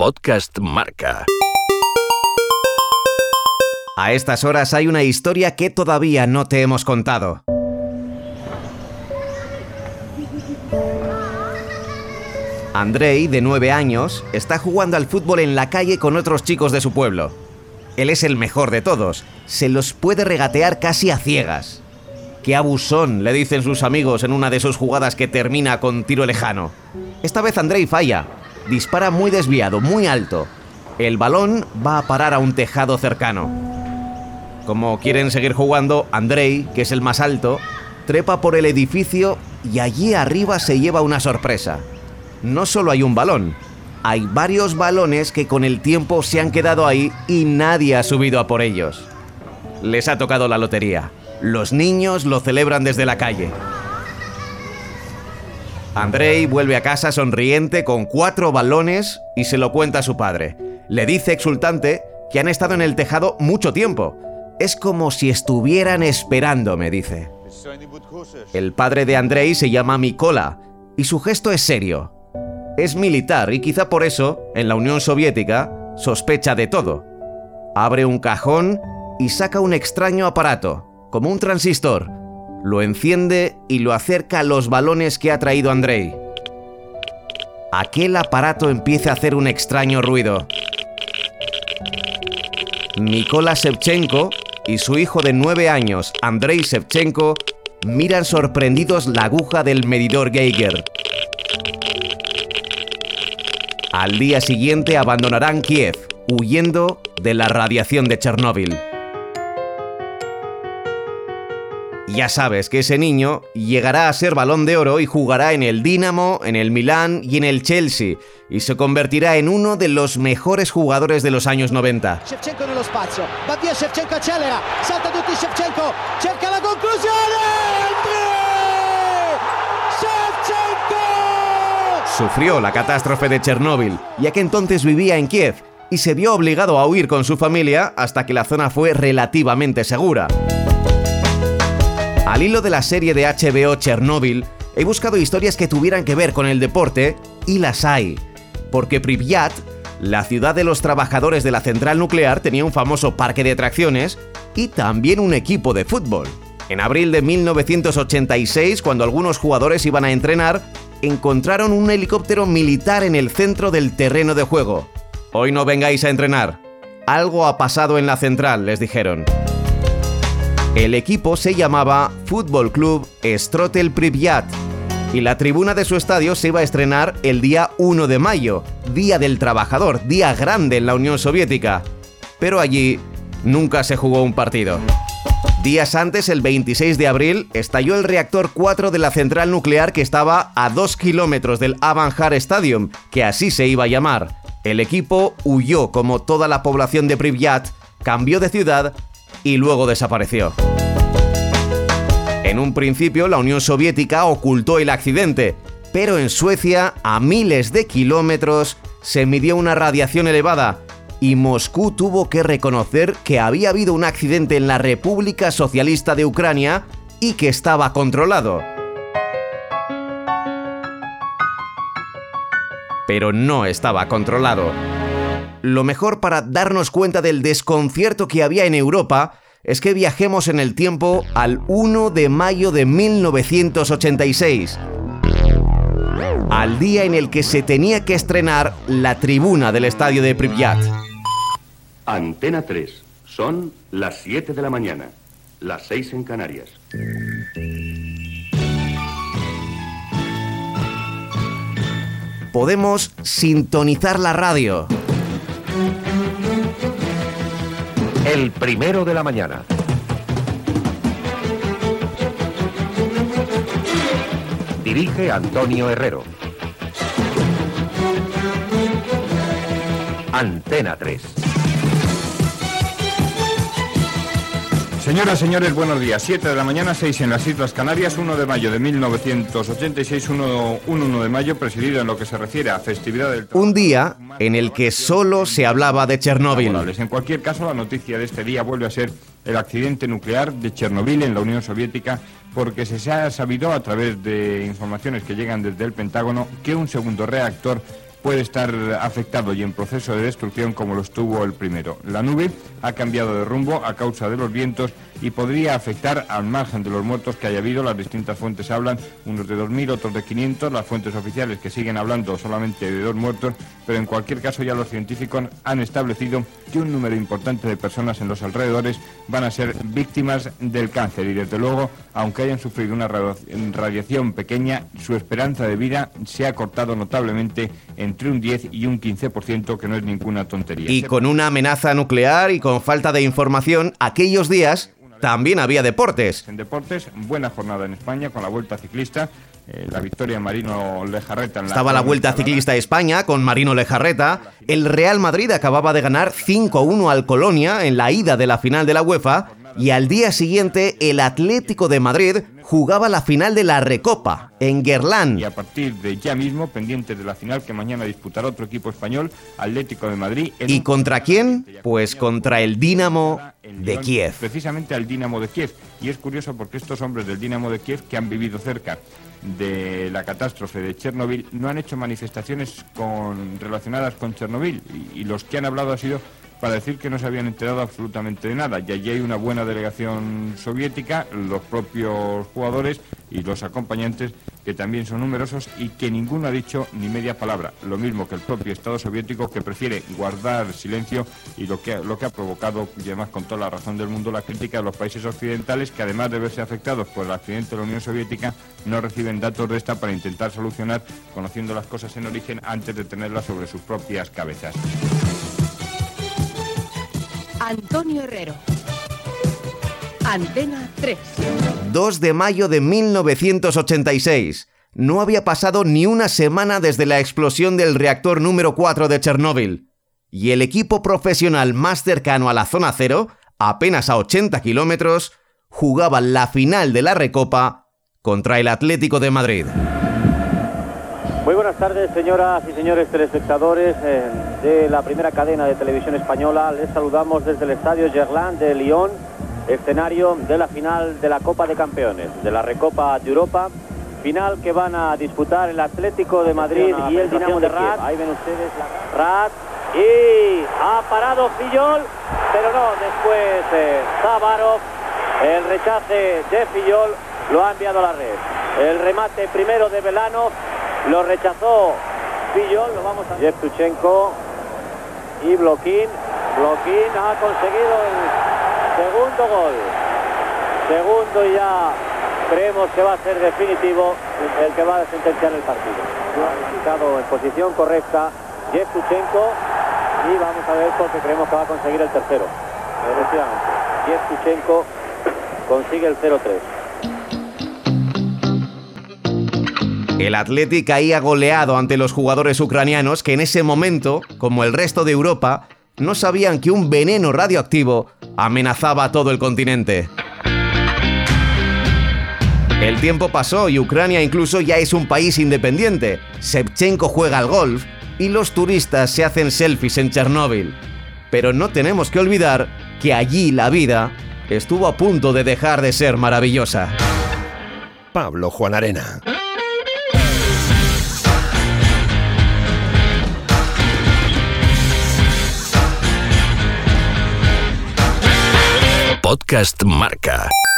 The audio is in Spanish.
Podcast Marca. A estas horas hay una historia que todavía no te hemos contado. Andrei, de 9 años, está jugando al fútbol en la calle con otros chicos de su pueblo. Él es el mejor de todos, se los puede regatear casi a ciegas. ¡Qué abusón! le dicen sus amigos en una de sus jugadas que termina con tiro lejano. Esta vez Andrei falla, dispara muy desviado, muy alto. El balón va a parar a un tejado cercano. Como quieren seguir jugando, Andrei, que es el más alto, trepa por el edificio y allí arriba se lleva una sorpresa no solo hay un balón, hay varios balones que con el tiempo se han quedado ahí y nadie ha subido a por ellos. Les ha tocado la lotería. Los niños lo celebran desde la calle. Andrei vuelve a casa sonriente con cuatro balones y se lo cuenta a su padre. Le dice exultante que han estado en el tejado mucho tiempo. Es como si estuvieran esperando, me dice. El padre de Andrei se llama Mikola y su gesto es serio. Es militar y quizá por eso, en la Unión Soviética, sospecha de todo. Abre un cajón y saca un extraño aparato, como un transistor. Lo enciende y lo acerca a los balones que ha traído Andrei. Aquel aparato empieza a hacer un extraño ruido. Nikola Shevchenko y su hijo de nueve años, Andrei Shevchenko, miran sorprendidos la aguja del medidor Geiger. Al día siguiente abandonarán Kiev, huyendo de la radiación de Chernóbil. Ya sabes que ese niño llegará a ser balón de oro y jugará en el Dinamo, en el Milán y en el Chelsea, y se convertirá en uno de los mejores jugadores de los años 90. Shevchenko nello spazio, va via Shevchenko accelera, salta tutti Shevchenko, cerca la conclusione! Sufrió la catástrofe de Chernóbil, ya que entonces vivía en Kiev y se vio obligado a huir con su familia hasta que la zona fue relativamente segura. Al hilo de la serie de HBO Chernóbil, he buscado historias que tuvieran que ver con el deporte y las hay, porque Pripyat, la ciudad de los trabajadores de la central nuclear, tenía un famoso parque de atracciones y también un equipo de fútbol. En abril de 1986, cuando algunos jugadores iban a entrenar, encontraron un helicóptero militar en el centro del terreno de juego. Hoy no vengáis a entrenar. Algo ha pasado en la central, les dijeron. El equipo se llamaba Fútbol Club Strotel Pripyat y la tribuna de su estadio se iba a estrenar el día 1 de mayo, Día del Trabajador, día grande en la Unión Soviética. Pero allí nunca se jugó un partido. Días antes, el 26 de abril, estalló el reactor 4 de la central nuclear que estaba a 2 kilómetros del Avanjar Stadium, que así se iba a llamar. El equipo huyó como toda la población de Pripyat, cambió de ciudad y luego desapareció. En un principio, la Unión Soviética ocultó el accidente, pero en Suecia, a miles de kilómetros, se midió una radiación elevada y Moscú tuvo que reconocer que había habido un accidente en la República Socialista de Ucrania y que estaba controlado. Pero no estaba controlado. Lo mejor para darnos cuenta del desconcierto que había en Europa es que viajemos en el tiempo al 1 de mayo de 1986, al día en el que se tenía que estrenar la tribuna del estadio de Pripyat. Antena 3. Son las 7 de la mañana. Las 6 en Canarias. Podemos sintonizar la radio. El primero de la mañana. Dirige Antonio Herrero. Antena 3. Señoras, señores, buenos días. 7 de la mañana, 6 en las Islas Canarias, 1 de mayo de 1986, 1, 1 de mayo, presidido en lo que se refiere a festividad del... Un día en el que solo se hablaba de Chernóbil. En cualquier caso, la noticia de este día vuelve a ser el accidente nuclear de Chernóbil en la Unión Soviética, porque se ha sabido a través de informaciones que llegan desde el Pentágono que un segundo reactor puede estar afectado y en proceso de destrucción como lo estuvo el primero. La nube ha cambiado de rumbo a causa de los vientos y podría afectar al margen de los muertos que haya habido. Las distintas fuentes hablan, unos de 2.000, otros de 500, las fuentes oficiales que siguen hablando solamente de dos muertos, pero en cualquier caso ya los científicos han establecido que un número importante de personas en los alrededores van a ser víctimas del cáncer y desde luego, aunque hayan sufrido una radiación pequeña, su esperanza de vida se ha cortado notablemente entre un 10 y un 15%, que no es ninguna tontería. Y con una amenaza nuclear y con falta de información, aquellos días también había deportes. En deportes, buena jornada en España con la Vuelta Ciclista. Eh, la victoria Marino Lejarreta. En la Estaba la Vuelta Ciclista a España con Marino Lejarreta. El Real Madrid acababa de ganar 5-1 al Colonia en la ida de la final de la UEFA y al día siguiente el Atlético de Madrid jugaba la final de la Recopa en Guerlán. Y a partir de ya mismo, pendiente de la final que mañana disputará otro equipo español, Atlético de Madrid. ¿Y contra quién? Pues contra el Dinamo de Kiev. Precisamente al Dinamo de Kiev. Y es curioso porque estos hombres del Dinamo de Kiev que han vivido cerca de la catástrofe de Chernobyl no han hecho manifestaciones con, relacionadas con Chernobyl y, y los que han hablado ha sido para decir que no se habían enterado absolutamente de nada. Y allí hay una buena delegación soviética, los propios jugadores y los acompañantes, que también son numerosos y que ninguno ha dicho ni media palabra. Lo mismo que el propio Estado soviético, que prefiere guardar silencio y lo que, lo que ha provocado, y además con toda la razón del mundo, la crítica de los países occidentales, que además de verse afectados por el accidente de la Unión Soviética, no reciben datos de esta para intentar solucionar, conociendo las cosas en origen antes de tenerlas sobre sus propias cabezas. Antonio Herrero. Antena 3. 2 de mayo de 1986. No había pasado ni una semana desde la explosión del reactor número 4 de Chernóbil. Y el equipo profesional más cercano a la zona cero, apenas a 80 kilómetros, jugaba la final de la Recopa contra el Atlético de Madrid. Muy buenas tardes, señoras y señores telespectadores eh, de la primera cadena de televisión española. Les saludamos desde el Estadio Gerland de Lyon, escenario de la final de la Copa de Campeones, de la Recopa de Europa. Final que van a disputar el Atlético de Madrid y el Dinamo de Rat. Ahí ven ustedes la Rat. Y ha parado Fillol, pero no, después eh, Zavarov, el rechace de Fillol lo ha enviado a la red. El remate primero de Velano lo rechazó Fillol, lo vamos a ver. Tuchenko y Bloquín. Bloquín ha conseguido el segundo gol. Segundo y ya creemos que va a ser definitivo el que va a sentenciar el partido. Estado en posición correcta Jeff Tuchenko y vamos a ver porque creemos que va a conseguir el tercero. Efectivamente, Jeff Tuchenko consigue el 0-3. El Athletic caía goleado ante los jugadores ucranianos que en ese momento, como el resto de Europa, no sabían que un veneno radioactivo amenazaba a todo el continente. El tiempo pasó y Ucrania incluso ya es un país independiente. Shevchenko juega al golf y los turistas se hacen selfies en Chernóbil. Pero no tenemos que olvidar que allí la vida estuvo a punto de dejar de ser maravillosa. Pablo Juan Arena. Podcast Marca.